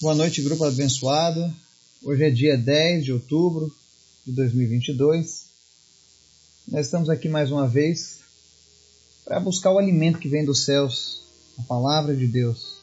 Boa noite, grupo abençoado. Hoje é dia 10 de outubro de 2022. Nós estamos aqui mais uma vez para buscar o alimento que vem dos céus, a palavra de Deus,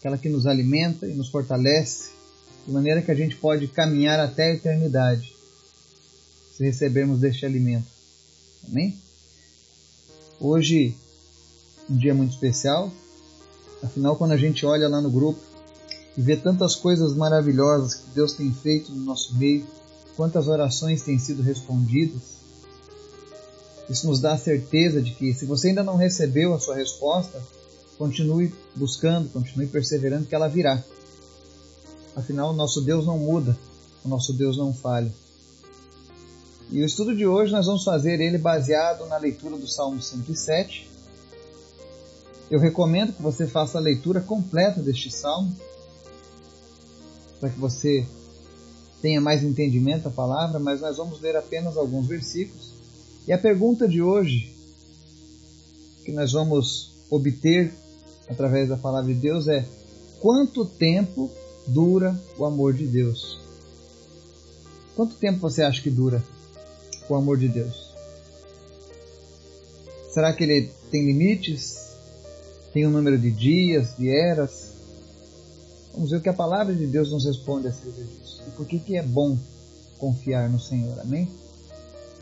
aquela que nos alimenta e nos fortalece, de maneira que a gente pode caminhar até a eternidade se recebermos deste alimento. Amém? Hoje, um dia muito especial, afinal, quando a gente olha lá no grupo, e ver tantas coisas maravilhosas que Deus tem feito no nosso meio, quantas orações têm sido respondidas. Isso nos dá a certeza de que, se você ainda não recebeu a sua resposta, continue buscando, continue perseverando, que ela virá. Afinal, o nosso Deus não muda, o nosso Deus não falha. E o estudo de hoje nós vamos fazer ele baseado na leitura do Salmo 107. Eu recomendo que você faça a leitura completa deste salmo, para que você tenha mais entendimento da palavra, mas nós vamos ler apenas alguns versículos. E a pergunta de hoje, que nós vamos obter através da palavra de Deus, é: quanto tempo dura o amor de Deus? Quanto tempo você acha que dura o amor de Deus? Será que ele tem limites? Tem um número de dias, de eras? Vamos ver o que a palavra de Deus nos responde acerca disso. E por que, que é bom confiar no Senhor, amém?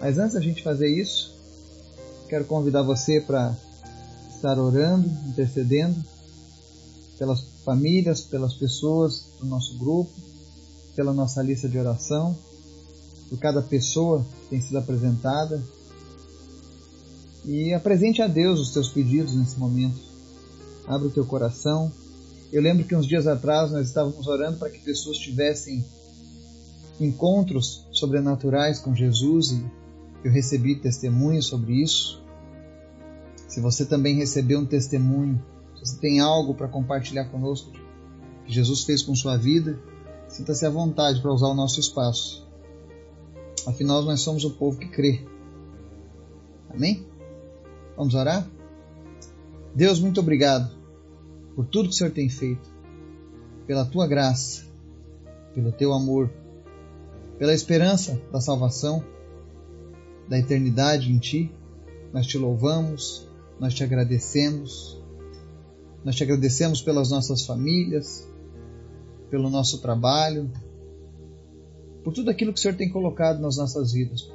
Mas antes da gente fazer isso, quero convidar você para estar orando, intercedendo pelas famílias, pelas pessoas do nosso grupo, pela nossa lista de oração, por cada pessoa que tem sido apresentada. E apresente a Deus os teus pedidos nesse momento. Abra o teu coração, eu lembro que uns dias atrás nós estávamos orando para que pessoas tivessem encontros sobrenaturais com Jesus e eu recebi testemunhos sobre isso. Se você também recebeu um testemunho, se você tem algo para compartilhar conosco que Jesus fez com sua vida, sinta-se à vontade para usar o nosso espaço. Afinal, nós somos o povo que crê. Amém? Vamos orar? Deus, muito obrigado por tudo que o Senhor tem feito, pela tua graça, pelo teu amor, pela esperança da salvação, da eternidade em ti. Nós te louvamos, nós te agradecemos. Nós te agradecemos pelas nossas famílias, pelo nosso trabalho, por tudo aquilo que o Senhor tem colocado nas nossas vidas.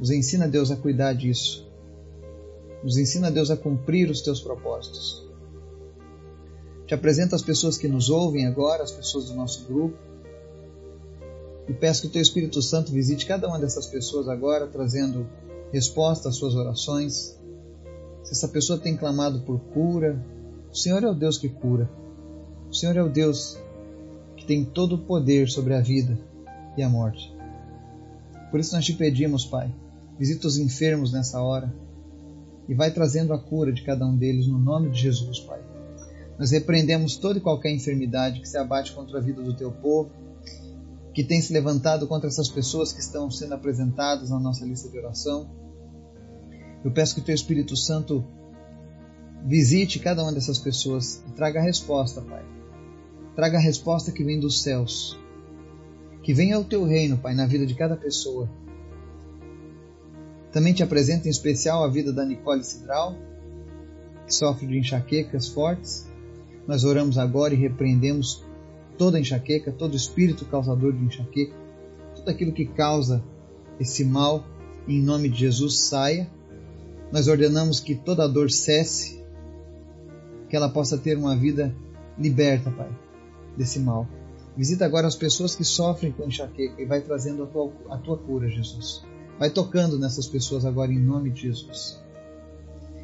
Nos ensina, Deus, a cuidar disso. Nos ensina, Deus, a cumprir os teus propósitos. Te apresento as pessoas que nos ouvem agora, as pessoas do nosso grupo. E peço que o Teu Espírito Santo visite cada uma dessas pessoas agora, trazendo resposta às suas orações. Se essa pessoa tem clamado por cura, o Senhor é o Deus que cura. O Senhor é o Deus que tem todo o poder sobre a vida e a morte. Por isso nós te pedimos, Pai, visita os enfermos nessa hora e vai trazendo a cura de cada um deles no nome de Jesus, Pai. Nós repreendemos toda e qualquer enfermidade que se abate contra a vida do teu povo, que tem se levantado contra essas pessoas que estão sendo apresentadas na nossa lista de oração. Eu peço que o teu Espírito Santo visite cada uma dessas pessoas e traga a resposta, Pai. Traga a resposta que vem dos céus. Que venha o teu reino, Pai, na vida de cada pessoa. Também te apresento em especial a vida da Nicole Cidral, que sofre de enxaquecas fortes nós oramos agora e repreendemos toda enxaqueca, todo espírito causador de enxaqueca, tudo aquilo que causa esse mal, em nome de Jesus, saia. Nós ordenamos que toda dor cesse, que ela possa ter uma vida liberta, Pai, desse mal. Visita agora as pessoas que sofrem com enxaqueca e vai trazendo a tua, a tua cura, Jesus. Vai tocando nessas pessoas agora em nome de Jesus.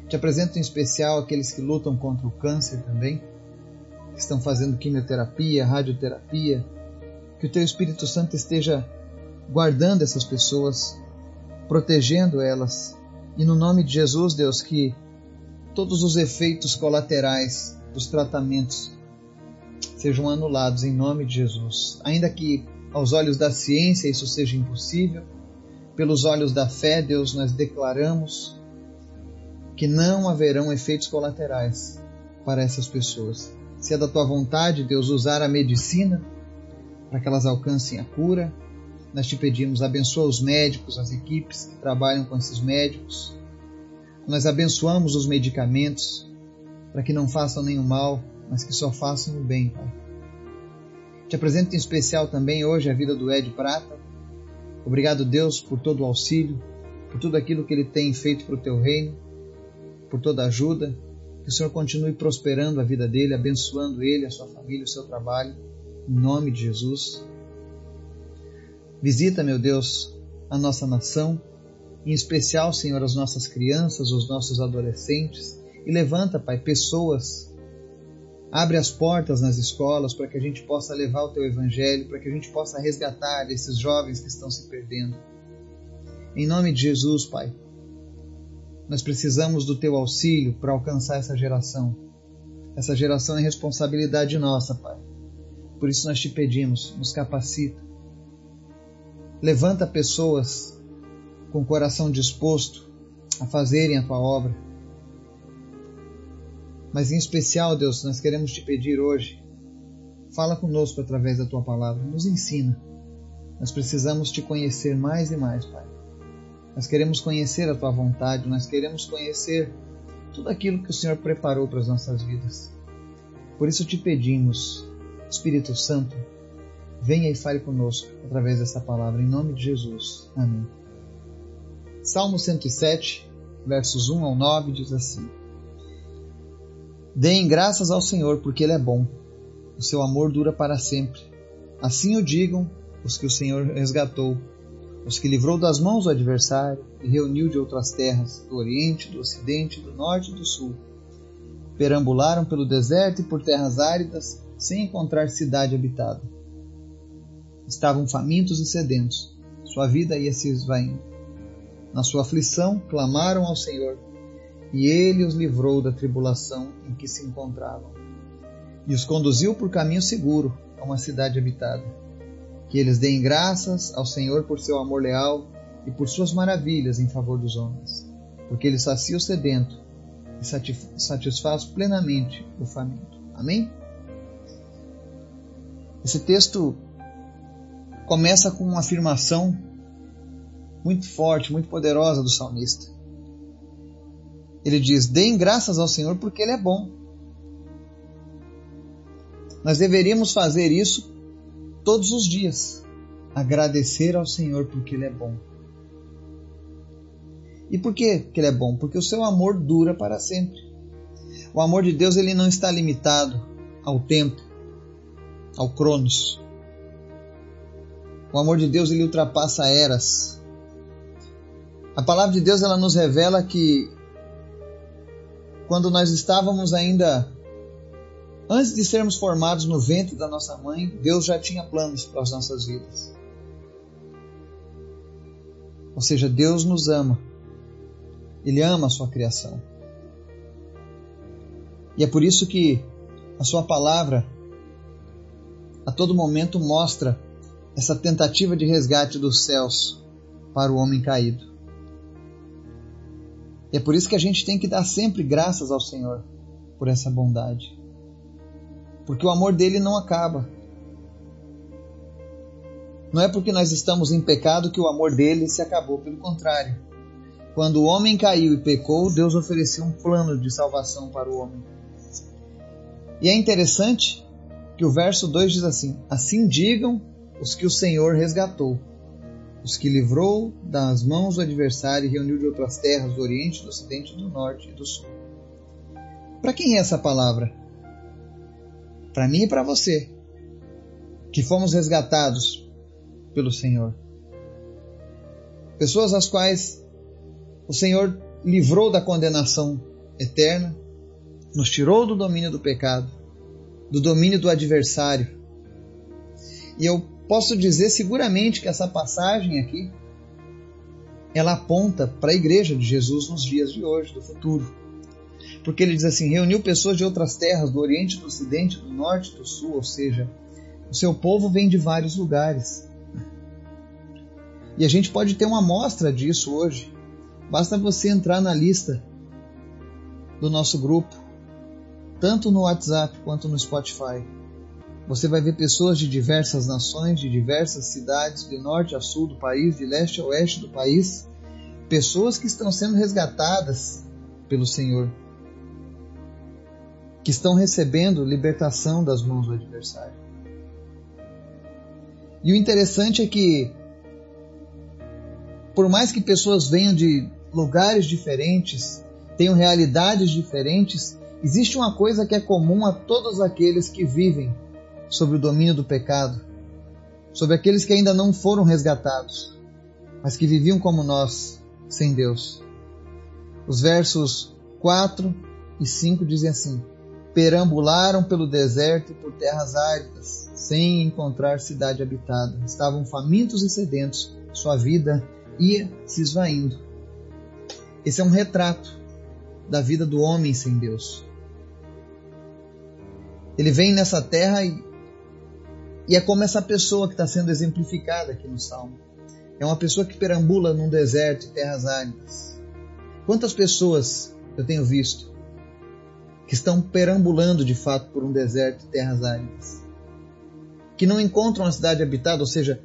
Te apresento em especial aqueles que lutam contra o câncer também que estão fazendo quimioterapia, radioterapia, que o teu Espírito Santo esteja guardando essas pessoas, protegendo elas. E no nome de Jesus, Deus, que todos os efeitos colaterais dos tratamentos sejam anulados em nome de Jesus. Ainda que aos olhos da ciência isso seja impossível, pelos olhos da fé, Deus, nós declaramos que não haverão efeitos colaterais para essas pessoas Se é da tua vontade, Deus, usar a medicina para que elas alcancem a cura, nós te pedimos, abençoa os médicos, as equipes que trabalham com esses médicos. Nós abençoamos os medicamentos para que não façam nenhum mal, mas que só façam o bem, Pai. Te apresento em especial também hoje a vida do Ed Prata. Obrigado, Deus, por todo o auxílio, por tudo aquilo que ele tem feito para o teu reino, por toda a ajuda. Que o Senhor continue prosperando a vida dele, abençoando ele, a sua família, o seu trabalho. Em nome de Jesus. Visita, meu Deus, a nossa nação, em especial, Senhor, as nossas crianças, os nossos adolescentes, e levanta, Pai, pessoas. Abre as portas nas escolas para que a gente possa levar o teu evangelho, para que a gente possa resgatar esses jovens que estão se perdendo. Em nome de Jesus, Pai, nós precisamos do teu auxílio para alcançar essa geração. Essa geração é responsabilidade nossa, Pai. Por isso nós te pedimos, nos capacita. Levanta pessoas com o coração disposto a fazerem a tua obra. Mas em especial, Deus, nós queremos te pedir hoje, fala conosco através da tua palavra, nos ensina. Nós precisamos te conhecer mais e mais, Pai. Nós queremos conhecer a tua vontade, nós queremos conhecer tudo aquilo que o Senhor preparou para as nossas vidas. Por isso te pedimos, Espírito Santo, venha e fale conosco através dessa palavra, em nome de Jesus. Amém. Salmo 107, versos 1 ao 9 diz assim: Deem graças ao Senhor, porque Ele é bom, o seu amor dura para sempre. Assim o digam os que o Senhor resgatou, os que livrou das mãos do adversário e reuniu de outras terras, do Oriente, do Ocidente, do Norte e do Sul. Perambularam pelo deserto e por terras áridas, sem encontrar cidade habitada. Estavam famintos e sedentos, sua vida ia se esvaindo. Na sua aflição, clamaram ao Senhor, e ele os livrou da tribulação em que se encontravam, e os conduziu por caminho seguro a uma cidade habitada. Que eles deem graças ao Senhor por seu amor leal e por suas maravilhas em favor dos homens, porque ele sacia o sedento e satisfaz plenamente o faminto. Amém? Esse texto começa com uma afirmação muito forte, muito poderosa do salmista. Ele diz: Deem graças ao Senhor porque Ele é bom. Nós deveríamos fazer isso todos os dias. Agradecer ao Senhor porque Ele é bom. E por que, Ele é bom? Porque o seu amor dura para sempre. O amor de Deus ele não está limitado ao tempo, ao Cronos. O amor de Deus ele ultrapassa eras. A palavra de Deus ela nos revela que quando nós estávamos ainda antes de sermos formados no ventre da nossa mãe, Deus já tinha planos para as nossas vidas. Ou seja, Deus nos ama. Ele ama a sua criação. E é por isso que a sua palavra a todo momento mostra essa tentativa de resgate dos céus para o homem caído. E é por isso que a gente tem que dar sempre graças ao Senhor por essa bondade. Porque o amor dele não acaba. Não é porque nós estamos em pecado que o amor dele se acabou, pelo contrário. Quando o homem caiu e pecou, Deus ofereceu um plano de salvação para o homem. E é interessante que o verso 2 diz assim: Assim digam os que o Senhor resgatou, os que livrou das mãos do adversário e reuniu de outras terras, do Oriente, do Ocidente, do Norte e do Sul. Para quem é essa palavra? Para mim e para você, que fomos resgatados pelo Senhor. Pessoas às quais o Senhor livrou da condenação eterna, nos tirou do domínio do pecado do domínio do adversário. E eu posso dizer seguramente que essa passagem aqui ela aponta para a igreja de Jesus nos dias de hoje, do futuro. Porque ele diz assim: reuniu pessoas de outras terras, do Oriente, do Ocidente, do Norte, do Sul, ou seja, o seu povo vem de vários lugares. E a gente pode ter uma amostra disso hoje. Basta você entrar na lista do nosso grupo tanto no WhatsApp quanto no Spotify. Você vai ver pessoas de diversas nações, de diversas cidades, de norte a sul do país, de leste a oeste do país, pessoas que estão sendo resgatadas pelo Senhor, que estão recebendo libertação das mãos do adversário. E o interessante é que, por mais que pessoas venham de lugares diferentes, tenham realidades diferentes, existe uma coisa que é comum a todos aqueles que vivem sobre o domínio do pecado, sobre aqueles que ainda não foram resgatados, mas que viviam como nós, sem Deus. Os versos 4 e 5 dizem assim: Perambularam pelo deserto e por terras áridas, sem encontrar cidade habitada. Estavam famintos e sedentos, sua vida ia se esvaindo. Esse é um retrato da vida do homem sem Deus. Ele vem nessa terra e, e é como essa pessoa que está sendo exemplificada aqui no Salmo. É uma pessoa que perambula num deserto e terras áridas. Quantas pessoas eu tenho visto que estão perambulando de fato por um deserto e terras áridas? Que não encontram uma cidade habitada, ou seja,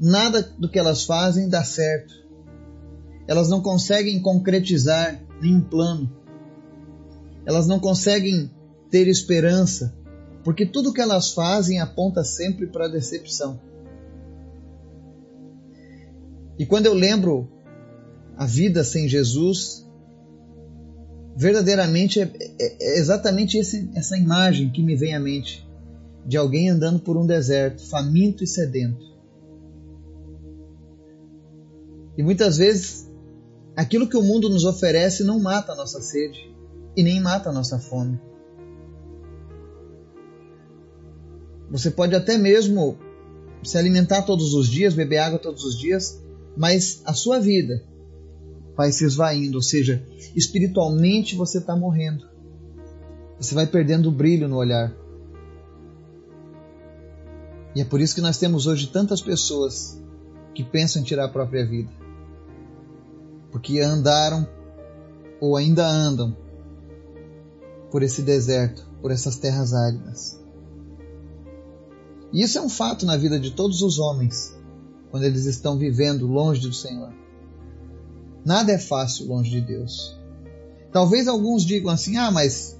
nada do que elas fazem dá certo. Elas não conseguem concretizar nenhum plano. Elas não conseguem ter esperança, porque tudo que elas fazem aponta sempre para a decepção. E quando eu lembro a vida sem Jesus, verdadeiramente é, é, é exatamente esse, essa imagem que me vem à mente de alguém andando por um deserto, faminto e sedento. E muitas vezes aquilo que o mundo nos oferece não mata a nossa sede e nem mata a nossa fome. Você pode até mesmo se alimentar todos os dias, beber água todos os dias, mas a sua vida vai se esvaindo, ou seja, espiritualmente você está morrendo. Você vai perdendo o brilho no olhar. E é por isso que nós temos hoje tantas pessoas que pensam em tirar a própria vida. Porque andaram ou ainda andam por esse deserto, por essas terras áridas. E isso é um fato na vida de todos os homens quando eles estão vivendo longe do Senhor. Nada é fácil longe de Deus. Talvez alguns digam assim: ah, mas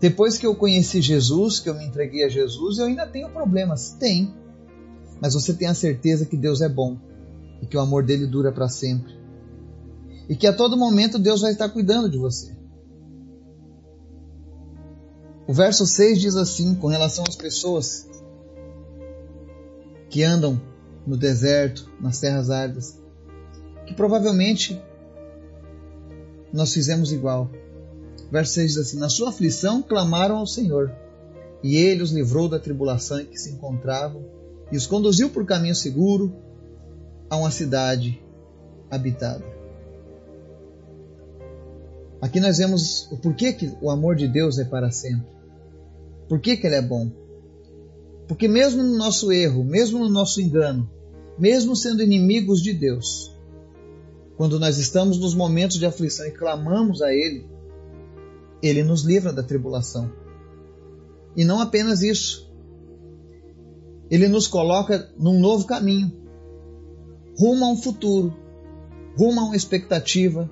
depois que eu conheci Jesus, que eu me entreguei a Jesus, eu ainda tenho problemas. Tem. Mas você tem a certeza que Deus é bom e que o amor dele dura para sempre. E que a todo momento Deus vai estar cuidando de você. O verso 6 diz assim, com relação às pessoas que andam no deserto, nas terras áridas, que provavelmente nós fizemos igual. Verso 6 diz assim: Na sua aflição clamaram ao Senhor, e ele os livrou da tribulação em que se encontravam e os conduziu por caminho seguro a uma cidade habitada. Aqui nós vemos o porquê que o amor de Deus é para sempre. Por que, que ele é bom? Porque mesmo no nosso erro, mesmo no nosso engano, mesmo sendo inimigos de Deus, quando nós estamos nos momentos de aflição e clamamos a Ele, Ele nos livra da tribulação. E não apenas isso, Ele nos coloca num novo caminho, rumo a um futuro, rumo a uma expectativa,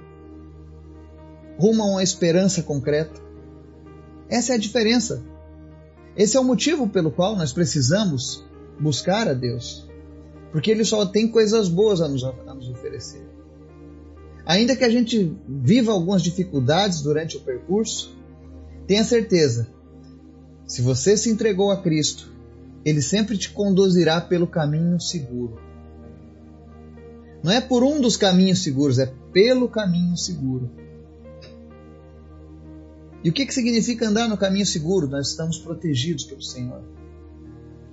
rumo a uma esperança concreta. Essa é a diferença. Esse é o motivo pelo qual nós precisamos buscar a Deus porque Ele só tem coisas boas a nos, a nos oferecer. Ainda que a gente viva algumas dificuldades durante o percurso, tenha certeza, se você se entregou a Cristo, Ele sempre te conduzirá pelo caminho seguro. Não é por um dos caminhos seguros, é pelo caminho seguro. E o que, que significa andar no caminho seguro? Nós estamos protegidos pelo Senhor.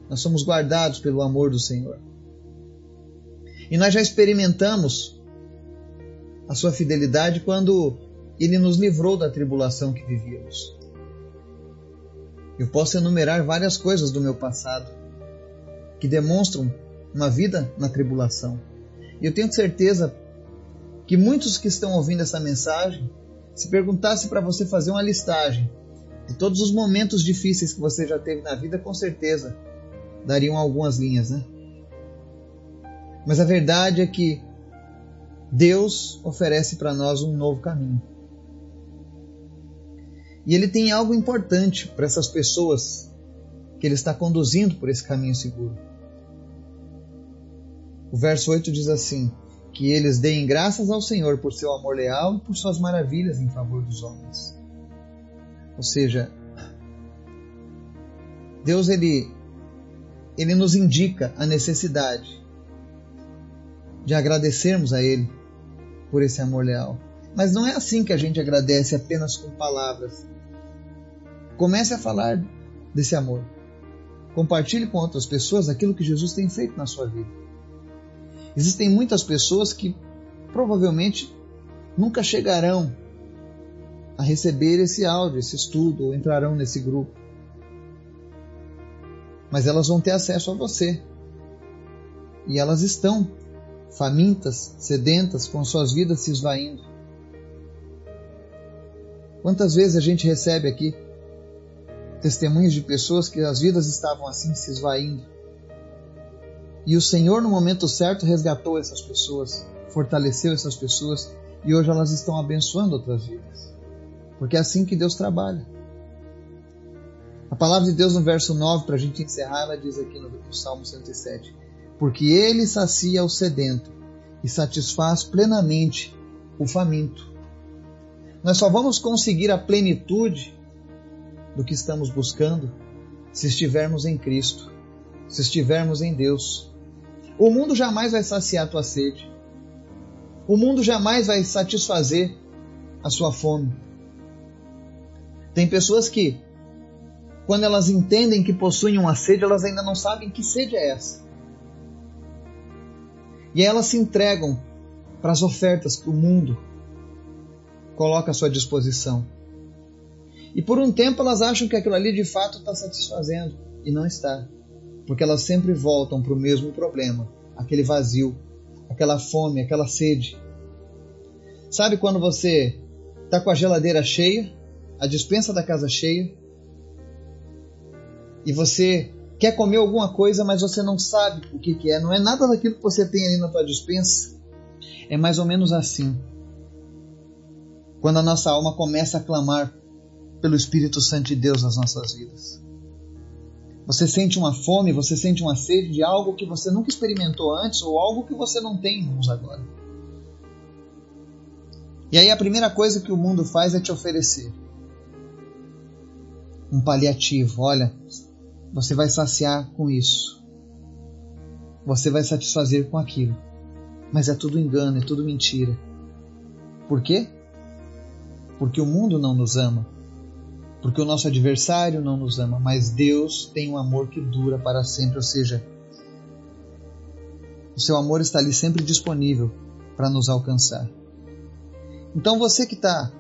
Nós somos guardados pelo amor do Senhor. E nós já experimentamos a sua fidelidade quando ele nos livrou da tribulação que vivíamos. Eu posso enumerar várias coisas do meu passado que demonstram uma vida na tribulação. E eu tenho certeza que muitos que estão ouvindo essa mensagem, se perguntasse para você fazer uma listagem de todos os momentos difíceis que você já teve na vida, com certeza dariam algumas linhas, né? Mas a verdade é que Deus oferece para nós um novo caminho. E Ele tem algo importante para essas pessoas que Ele está conduzindo por esse caminho seguro. O verso 8 diz assim: Que eles deem graças ao Senhor por seu amor leal e por suas maravilhas em favor dos homens. Ou seja, Deus ele, ele nos indica a necessidade de agradecermos a Ele por esse amor leal. Mas não é assim que a gente agradece apenas com palavras. Comece a falar desse amor. Compartilhe com outras pessoas aquilo que Jesus tem feito na sua vida. Existem muitas pessoas que provavelmente nunca chegarão a receber esse áudio, esse estudo, ou entrarão nesse grupo. Mas elas vão ter acesso a você. E elas estão famintas, sedentas, com suas vidas se esvaindo. Quantas vezes a gente recebe aqui testemunhos de pessoas que as vidas estavam assim se esvaindo? E o Senhor, no momento certo, resgatou essas pessoas, fortaleceu essas pessoas e hoje elas estão abençoando outras vidas. Porque é assim que Deus trabalha. A palavra de Deus no verso 9, para a gente encerrar, ela diz aqui no Salmo 107: Porque Ele sacia o sedento e satisfaz plenamente o faminto. Nós só vamos conseguir a plenitude do que estamos buscando se estivermos em Cristo, se estivermos em Deus. O mundo jamais vai saciar tua sede. O mundo jamais vai satisfazer a sua fome. Tem pessoas que, quando elas entendem que possuem uma sede, elas ainda não sabem que sede é essa. E elas se entregam para as ofertas que o mundo coloca à sua disposição. E por um tempo elas acham que aquilo ali de fato está satisfazendo, e não está porque elas sempre voltam para o mesmo problema, aquele vazio, aquela fome, aquela sede. Sabe quando você está com a geladeira cheia, a dispensa da casa cheia, e você quer comer alguma coisa, mas você não sabe o que, que é, não é nada daquilo que você tem ali na tua dispensa. É mais ou menos assim. Quando a nossa alma começa a clamar pelo Espírito Santo de Deus nas nossas vidas. Você sente uma fome, você sente uma sede de algo que você nunca experimentou antes ou algo que você não tem em mãos agora. E aí a primeira coisa que o mundo faz é te oferecer um paliativo. Olha, você vai saciar com isso. Você vai satisfazer com aquilo. Mas é tudo engano, é tudo mentira. Por quê? Porque o mundo não nos ama porque o nosso adversário não nos ama, mas Deus tem um amor que dura para sempre, ou seja, o seu amor está ali sempre disponível para nos alcançar. Então você que está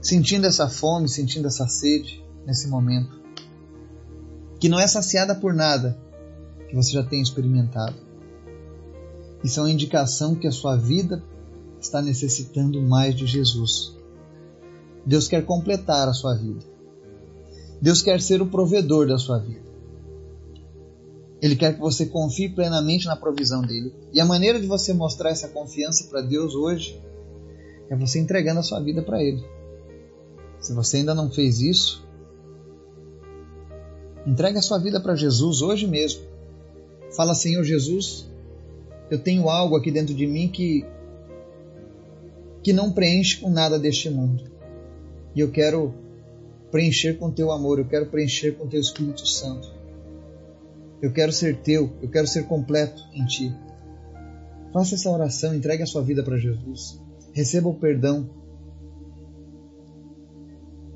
sentindo essa fome, sentindo essa sede nesse momento, que não é saciada por nada que você já tenha experimentado, isso é uma indicação que a sua vida está necessitando mais de Jesus. Deus quer completar a sua vida. Deus quer ser o provedor da sua vida. Ele quer que você confie plenamente na provisão dele. E a maneira de você mostrar essa confiança para Deus hoje é você entregando a sua vida para ele. Se você ainda não fez isso, entregue a sua vida para Jesus hoje mesmo. Fala, Senhor Jesus, eu tenho algo aqui dentro de mim que que não preenche com nada deste mundo e eu quero preencher com teu amor, eu quero preencher com teu Espírito Santo. Eu quero ser teu, eu quero ser completo em ti. Faça essa oração, entregue a sua vida para Jesus. Receba o perdão.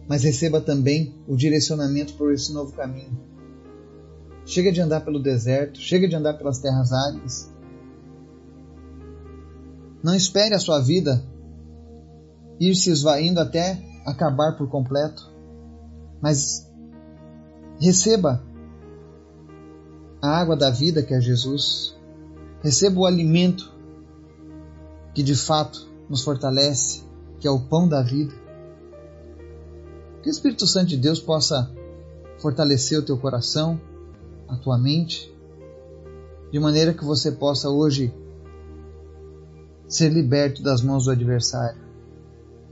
Mas receba também o direcionamento por esse novo caminho. Chega de andar pelo deserto, chega de andar pelas terras áridas. Não espere a sua vida ir se esvaindo até acabar por completo, mas receba a água da vida que é Jesus, receba o alimento que de fato nos fortalece, que é o pão da vida. Que o Espírito Santo de Deus possa fortalecer o teu coração, a tua mente, de maneira que você possa hoje ser liberto das mãos do adversário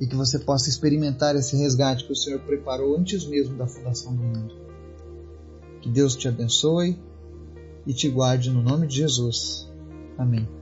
e que você possa experimentar esse resgate que o Senhor preparou antes mesmo da fundação do mundo. Que Deus te abençoe e te guarde no nome de Jesus. Amém.